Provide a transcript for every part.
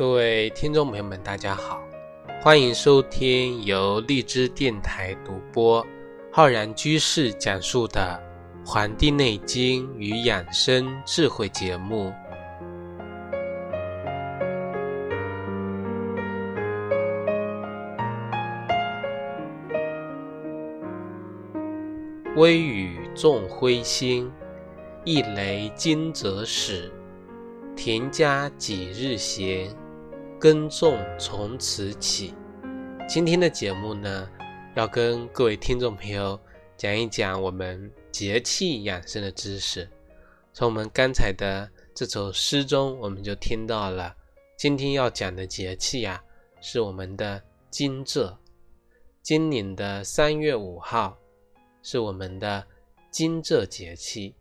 各位听众朋友们，大家好，欢迎收听由荔枝电台独播、浩然居士讲述的《黄帝内经与养生智慧》节目。微雨众灰星，一雷惊蛰始。田家几日闲，耕种从此起。今天的节目呢，要跟各位听众朋友讲一讲我们节气养生的知识。从我们刚才的这首诗中，我们就听到了，今天要讲的节气呀，是我们的惊蛰。今年的三月五号，是我们的惊蛰节气，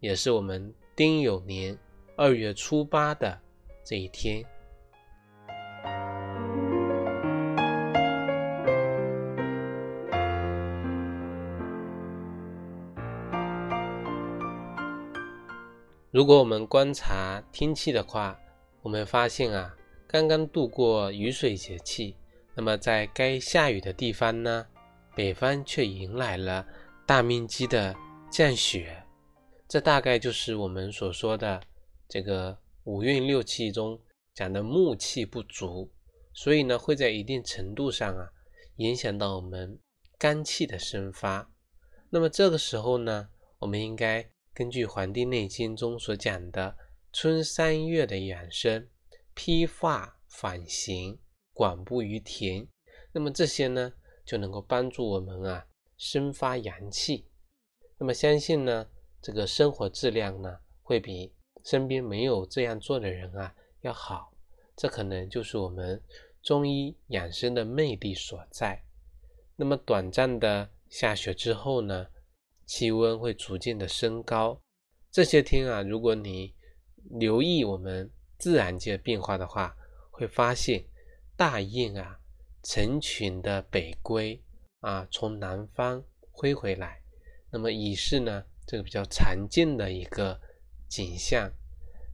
也是我们丁酉年。二月初八的这一天，如果我们观察天气的话，我们发现啊，刚刚度过雨水节气，那么在该下雨的地方呢，北方却迎来了大面积的降雪，这大概就是我们所说的。这个五运六气中讲的木气不足，所以呢会在一定程度上啊影响到我们肝气的生发。那么这个时候呢，我们应该根据《黄帝内经》中所讲的春三月的养生，披发反行，广布于庭。那么这些呢就能够帮助我们啊生发阳气。那么相信呢这个生活质量呢会比。身边没有这样做的人啊，要好，这可能就是我们中医养生的魅力所在。那么短暂的下雪之后呢，气温会逐渐的升高。这些天啊，如果你留意我们自然界变化的话，会发现大雁啊成群的北归啊，从南方飞回来，那么已是呢这个比较常见的一个。景象，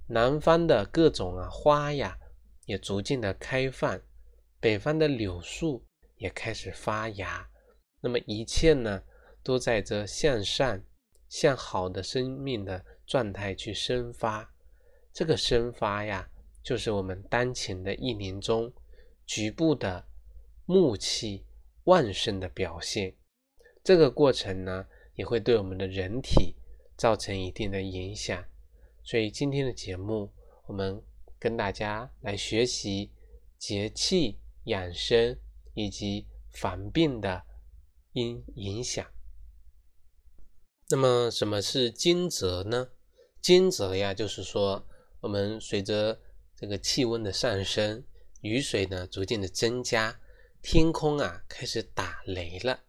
南方的各种啊花呀也逐渐的开放，北方的柳树也开始发芽，那么一切呢都在这向上、向好的生命的状态去生发。这个生发呀，就是我们当前的一年中局部的木气旺盛的表现。这个过程呢，也会对我们的人体造成一定的影响。所以今天的节目，我们跟大家来学习节气养生以及防病的因影响。那么，什么是惊蛰呢？惊蛰呀，就是说我们随着这个气温的上升，雨水呢逐渐的增加，天空啊开始打雷了，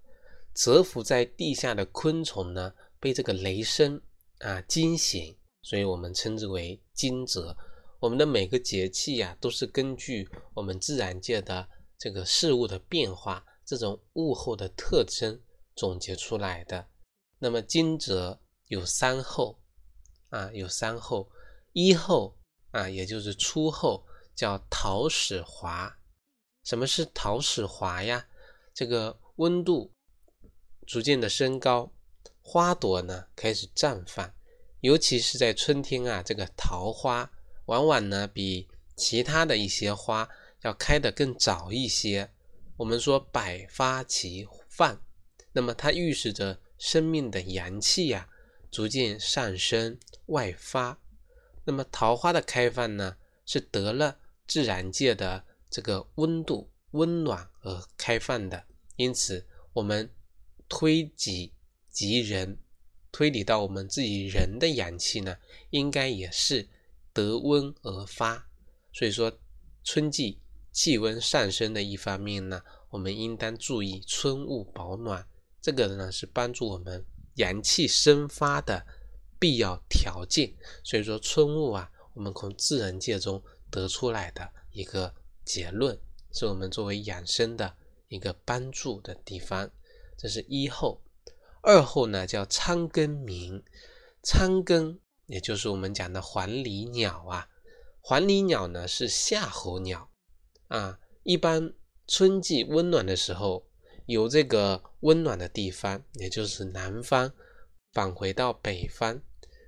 蛰伏在地下的昆虫呢被这个雷声啊惊醒。所以我们称之为惊蛰。我们的每个节气呀，都是根据我们自然界的这个事物的变化，这种物候的特征总结出来的。那么惊蛰有三候啊，有三候。一候啊，也就是初候，叫桃始华。什么是桃始华呀？这个温度逐渐的升高，花朵呢开始绽放。尤其是在春天啊，这个桃花往往呢比其他的一些花要开得更早一些。我们说百花齐放，那么它预示着生命的阳气呀逐渐上升外发。那么桃花的开放呢，是得了自然界的这个温度温暖而开放的。因此，我们推己及人。推理到我们自己人的阳气呢，应该也是得温而发。所以说，春季气温上升的一方面呢，我们应当注意春捂保暖。这个呢是帮助我们阳气生发的必要条件。所以说，春捂啊，我们从自然界中得出来的一个结论，是我们作为养生的一个帮助的地方。这是一后。二后呢叫仓庚鸣，仓庚也就是我们讲的黄鹂鸟啊，黄鹂鸟呢是夏候鸟啊，一般春季温暖的时候，由这个温暖的地方，也就是南方，返回到北方。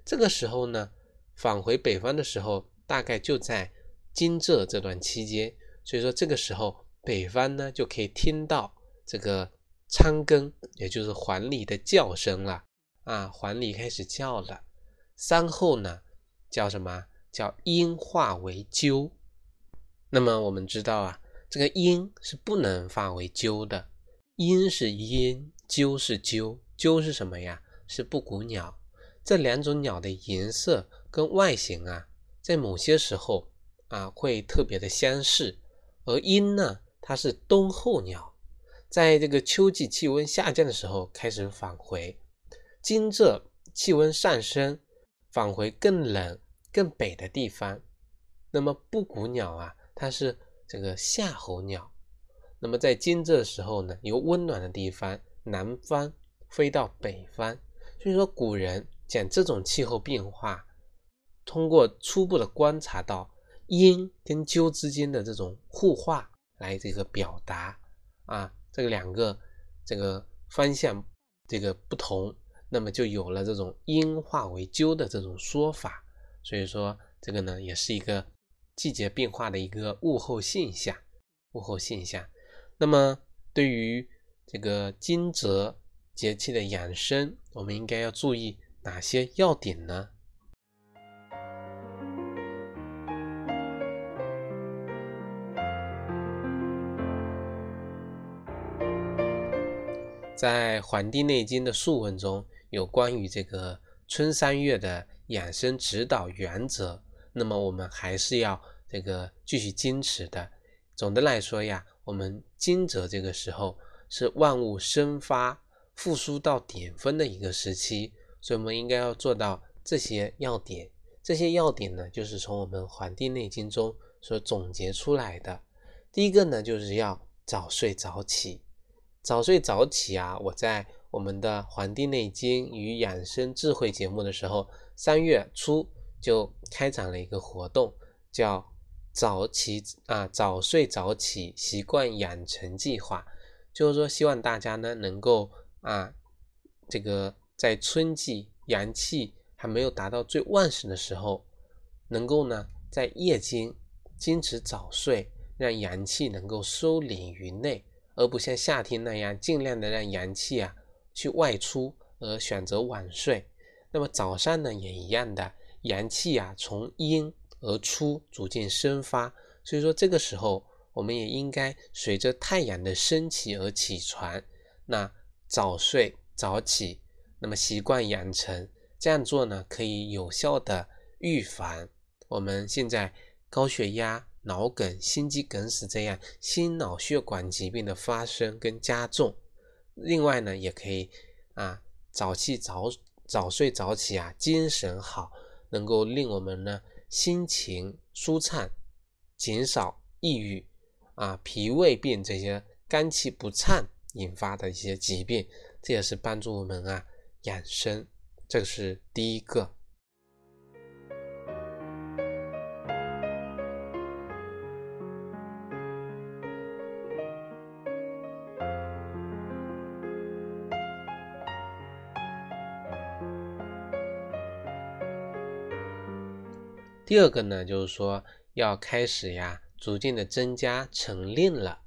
这个时候呢，返回北方的时候，大概就在惊蛰这段期间。所以说，这个时候北方呢就可以听到这个仓庚，也就是黄鹂的叫声了啊，黄鹂开始叫了。三后呢叫什么？叫鹰化为鸠。那么我们知道啊，这个鹰是不能化为鸠的。鹰是鹰，鸠是鸠。鸠是什么呀？是布谷鸟。这两种鸟的颜色跟外形啊，在某些时候啊会特别的相似。而鹰呢，它是冬候鸟，在这个秋季气温下降的时候开始返回，惊蛰气温上升，返回更冷、更北的地方。那么布谷鸟啊，它是这个夏候鸟，那么在惊蛰的时候呢，由温暖的地方南方飞到北方。所以说，古人讲这种气候变化，通过初步的观察到。阴跟鸠之间的这种互化来这个表达啊，这个两个这个方向这个不同，那么就有了这种阴化为鸠的这种说法。所以说这个呢也是一个季节变化的一个物候现象，物候现象。那么对于这个惊蛰节气的养生，我们应该要注意哪些要点呢？在《黄帝内经》的素问中有关于这个春三月的养生指导原则，那么我们还是要这个继续坚持的。总的来说呀，我们惊蛰这个时候是万物生发、复苏到顶峰的一个时期，所以我们应该要做到这些要点。这些要点呢，就是从我们《黄帝内经》中所总结出来的。第一个呢，就是要早睡早起。早睡早起啊！我在我们的《黄帝内经与养生智慧》节目的时候，三月初就开展了一个活动，叫“早起啊，早睡早起习惯养成计划”。就是说，希望大家呢能够啊，这个在春季阳气还没有达到最旺盛的时候，能够呢在夜间坚持早睡，让阳气能够收敛于内。而不像夏天那样，尽量的让阳气啊去外出，而选择晚睡。那么早上呢，也一样的，阳气啊从阴而出，逐渐生发。所以说这个时候，我们也应该随着太阳的升起而起床。那早睡早起，那么习惯养成，这样做呢，可以有效的预防我们现在高血压。脑梗、心肌梗死这样心脑血管疾病的发生跟加重，另外呢，也可以啊早起早早睡早起啊，精神好，能够令我们呢心情舒畅，减少抑郁啊、脾胃病这些肝气不畅引发的一些疾病，这也是帮助我们啊养生，这个是第一个。第二个呢，就是说要开始呀，逐渐的增加晨练了。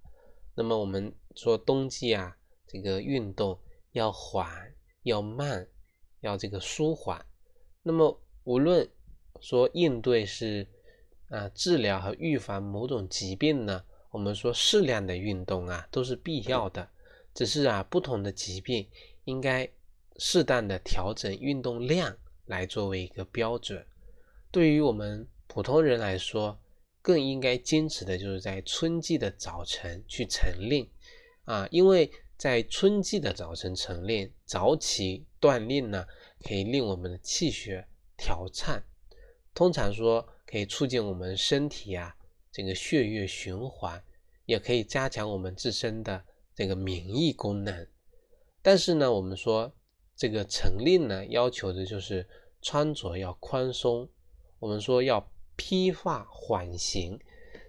那么我们说冬季啊，这个运动要缓、要慢、要这个舒缓。那么无论说应对是啊治疗和预防某种疾病呢，我们说适量的运动啊都是必要的。只是啊不同的疾病应该适当的调整运动量来作为一个标准。对于我们普通人来说，更应该坚持的就是在春季的早晨去晨练啊，因为在春季的早晨晨练、早起锻炼呢，可以令我们的气血调畅，通常说可以促进我们身体啊这个血液循环，也可以加强我们自身的这个免疫功能。但是呢，我们说这个晨练呢，要求的就是穿着要宽松。我们说要披发缓行。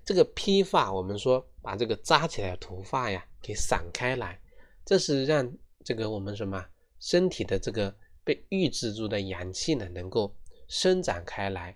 这个披发，我们说把这个扎起来的头发呀给散开来，这是让这个我们什么身体的这个被抑制住的阳气呢能够伸展开来，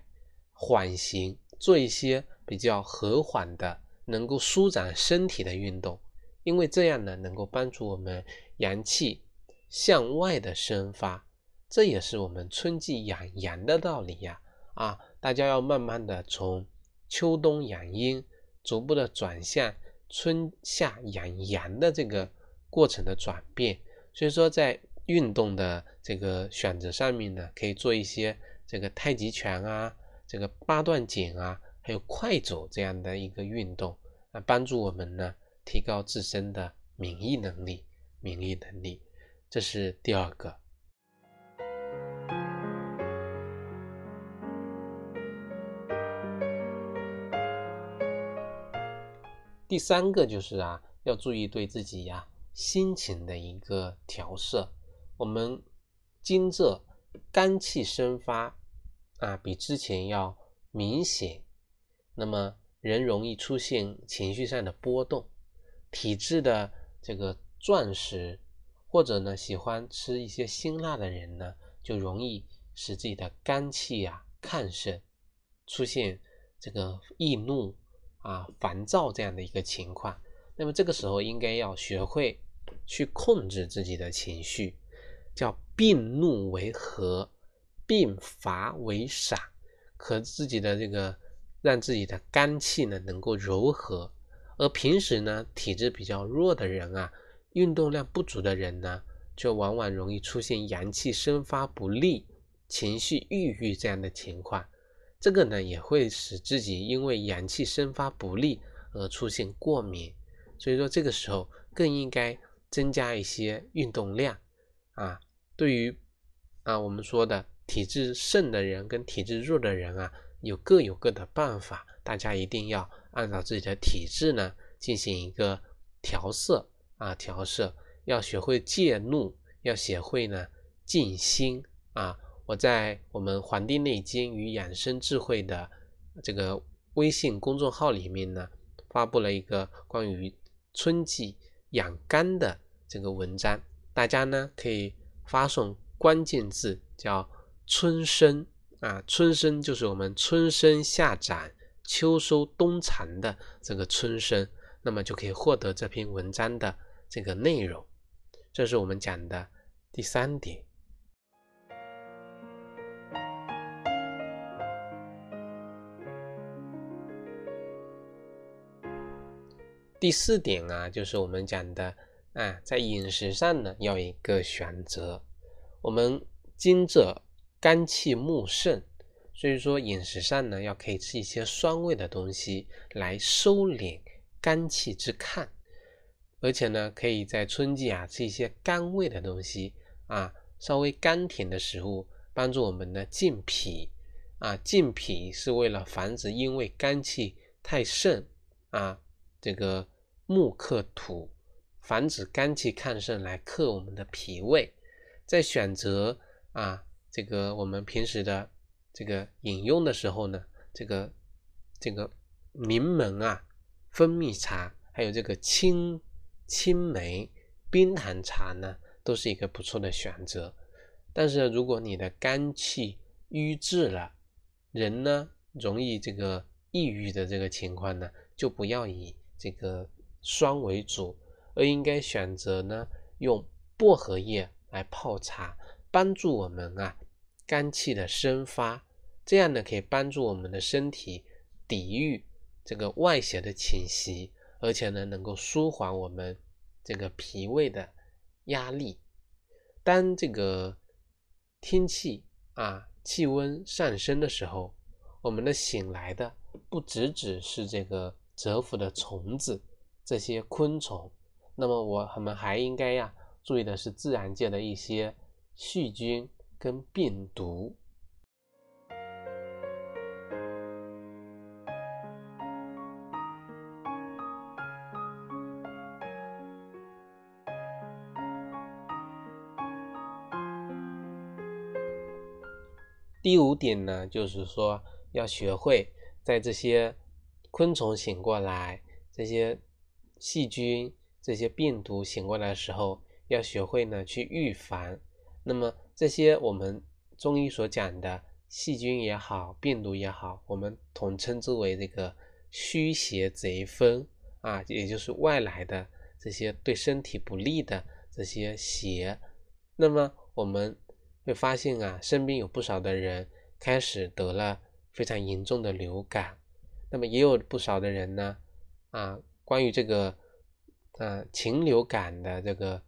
缓行，做一些比较和缓的能够舒展身体的运动，因为这样呢能够帮助我们阳气向外的生发，这也是我们春季养阳的道理呀！啊，大家要慢慢的从。秋冬养阴，逐步的转向春夏养阳的这个过程的转变。所以说，在运动的这个选择上面呢，可以做一些这个太极拳啊，这个八段锦啊，还有快走这样的一个运动，啊，帮助我们呢提高自身的免疫能力。免疫能力，这是第二个。第三个就是啊，要注意对自己呀心情的一个调摄。我们今这肝气生发啊，比之前要明显。那么人容易出现情绪上的波动，体质的这个壮实，或者呢喜欢吃一些辛辣的人呢，就容易使自己的肝气啊亢盛，出现这个易怒。啊，烦躁这样的一个情况，那么这个时候应该要学会去控制自己的情绪，叫病怒为和，病乏为散，和自己的这个让自己的肝气呢能够柔和。而平时呢体质比较弱的人啊，运动量不足的人呢，就往往容易出现阳气生发不利、情绪抑郁这样的情况。这个呢也会使自己因为阳气生发不利而出现过敏，所以说这个时候更应该增加一些运动量啊。对于啊我们说的体质盛的人跟体质弱的人啊，有各有各的办法，大家一定要按照自己的体质呢进行一个调色啊调色，要学会戒怒，要学会呢静心啊。我在我们《黄帝内经与养生智慧》的这个微信公众号里面呢，发布了一个关于春季养肝的这个文章，大家呢可以发送关键字叫“春生”啊，春生就是我们春生夏长秋收冬藏的这个春生，那么就可以获得这篇文章的这个内容。这是我们讲的第三点。第四点啊，就是我们讲的啊，在饮食上呢，要一个选择。我们今者肝气木盛，所以说饮食上呢，要可以吃一些酸味的东西来收敛肝气之亢，而且呢，可以在春季啊吃一些甘味的东西啊，稍微甘甜的食物，帮助我们呢健脾啊。健脾是为了防止因为肝气太盛啊。这个木克土，防止肝气亢盛来克我们的脾胃。在选择啊，这个我们平时的这个饮用的时候呢，这个这个柠檬啊、蜂蜜茶，还有这个青青梅、冰糖茶呢，都是一个不错的选择。但是如果你的肝气瘀滞了，人呢容易这个抑郁的这个情况呢，就不要以。这个酸为主，而应该选择呢用薄荷叶来泡茶，帮助我们啊肝气的生发，这样呢可以帮助我们的身体抵御这个外邪的侵袭，而且呢能够舒缓我们这个脾胃的压力。当这个天气啊气温上升的时候，我们的醒来的不只只是这个。蛰伏的虫子，这些昆虫，那么我们还应该呀注意的是自然界的一些细菌跟病毒。第五点呢，就是说要学会在这些昆虫醒过来、这些细菌、这些病毒醒过来的时候，要学会呢去预防。那么这些我们中医所讲的细菌也好、病毒也好，我们统称之为这个虚邪贼风啊，也就是外来的这些对身体不利的这些邪。那么我们会发现啊，身边有不少的人开始得了非常严重的流感。那么也有不少的人呢，啊，关于这个，呃，禽流感的这个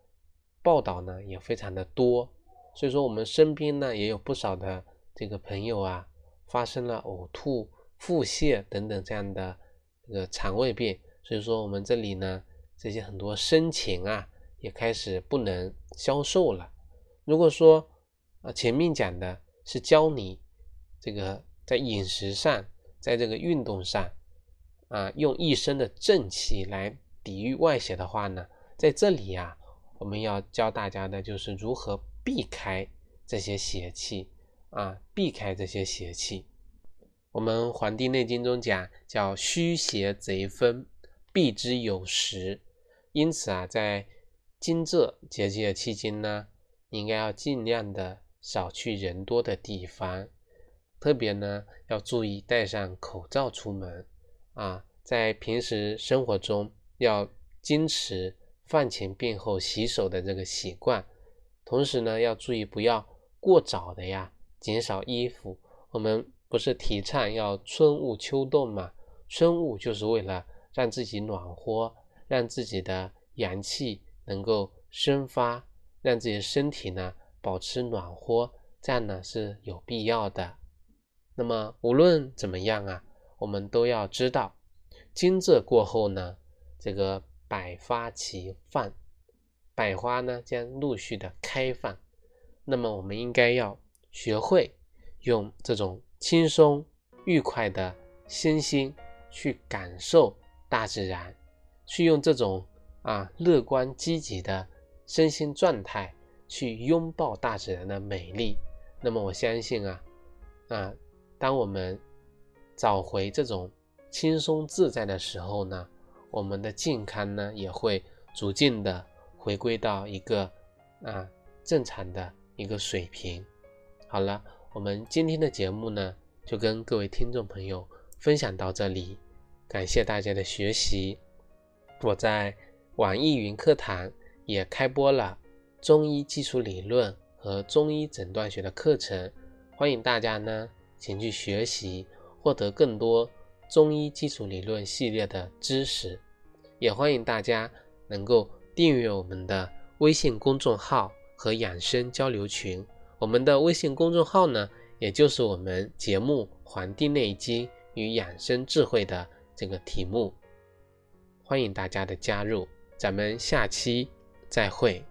报道呢，也非常的多。所以说，我们身边呢，也有不少的这个朋友啊，发生了呕吐、腹泻等等这样的这个肠胃病。所以说，我们这里呢，这些很多生禽啊，也开始不能销售了。如果说啊，前面讲的是教你这个在饮食上。在这个运动上，啊，用一身的正气来抵御外邪的话呢，在这里呀，我们要教大家的就是如何避开这些邪气啊，避开这些邪气。我们《黄帝内经》中讲叫虚邪贼风，避之有时。因此啊，在惊蛰节气的期间呢，应该要尽量的少去人多的地方。特别呢，要注意戴上口罩出门啊，在平时生活中要坚持饭前便后洗手的这个习惯。同时呢，要注意不要过早的呀减少衣服。我们不是提倡要春捂秋冻嘛？春捂就是为了让自己暖和，让自己的阳气能够生发，让自己的身体呢保持暖和，这样呢是有必要的。那么无论怎么样啊，我们都要知道，惊蛰过后呢，这个百花齐放，百花呢将陆续的开放。那么我们应该要学会用这种轻松愉快的身心去感受大自然，去用这种啊乐观积极的身心状态去拥抱大自然的美丽。那么我相信啊啊。当我们找回这种轻松自在的时候呢，我们的健康呢也会逐渐的回归到一个啊正常的一个水平。好了，我们今天的节目呢就跟各位听众朋友分享到这里，感谢大家的学习。我在网易云课堂也开播了中医基础理论和中医诊断学的课程，欢迎大家呢。请去学习，获得更多中医基础理论系列的知识。也欢迎大家能够订阅我们的微信公众号和养生交流群。我们的微信公众号呢，也就是我们节目《黄帝内经与养生智慧》的这个题目。欢迎大家的加入，咱们下期再会。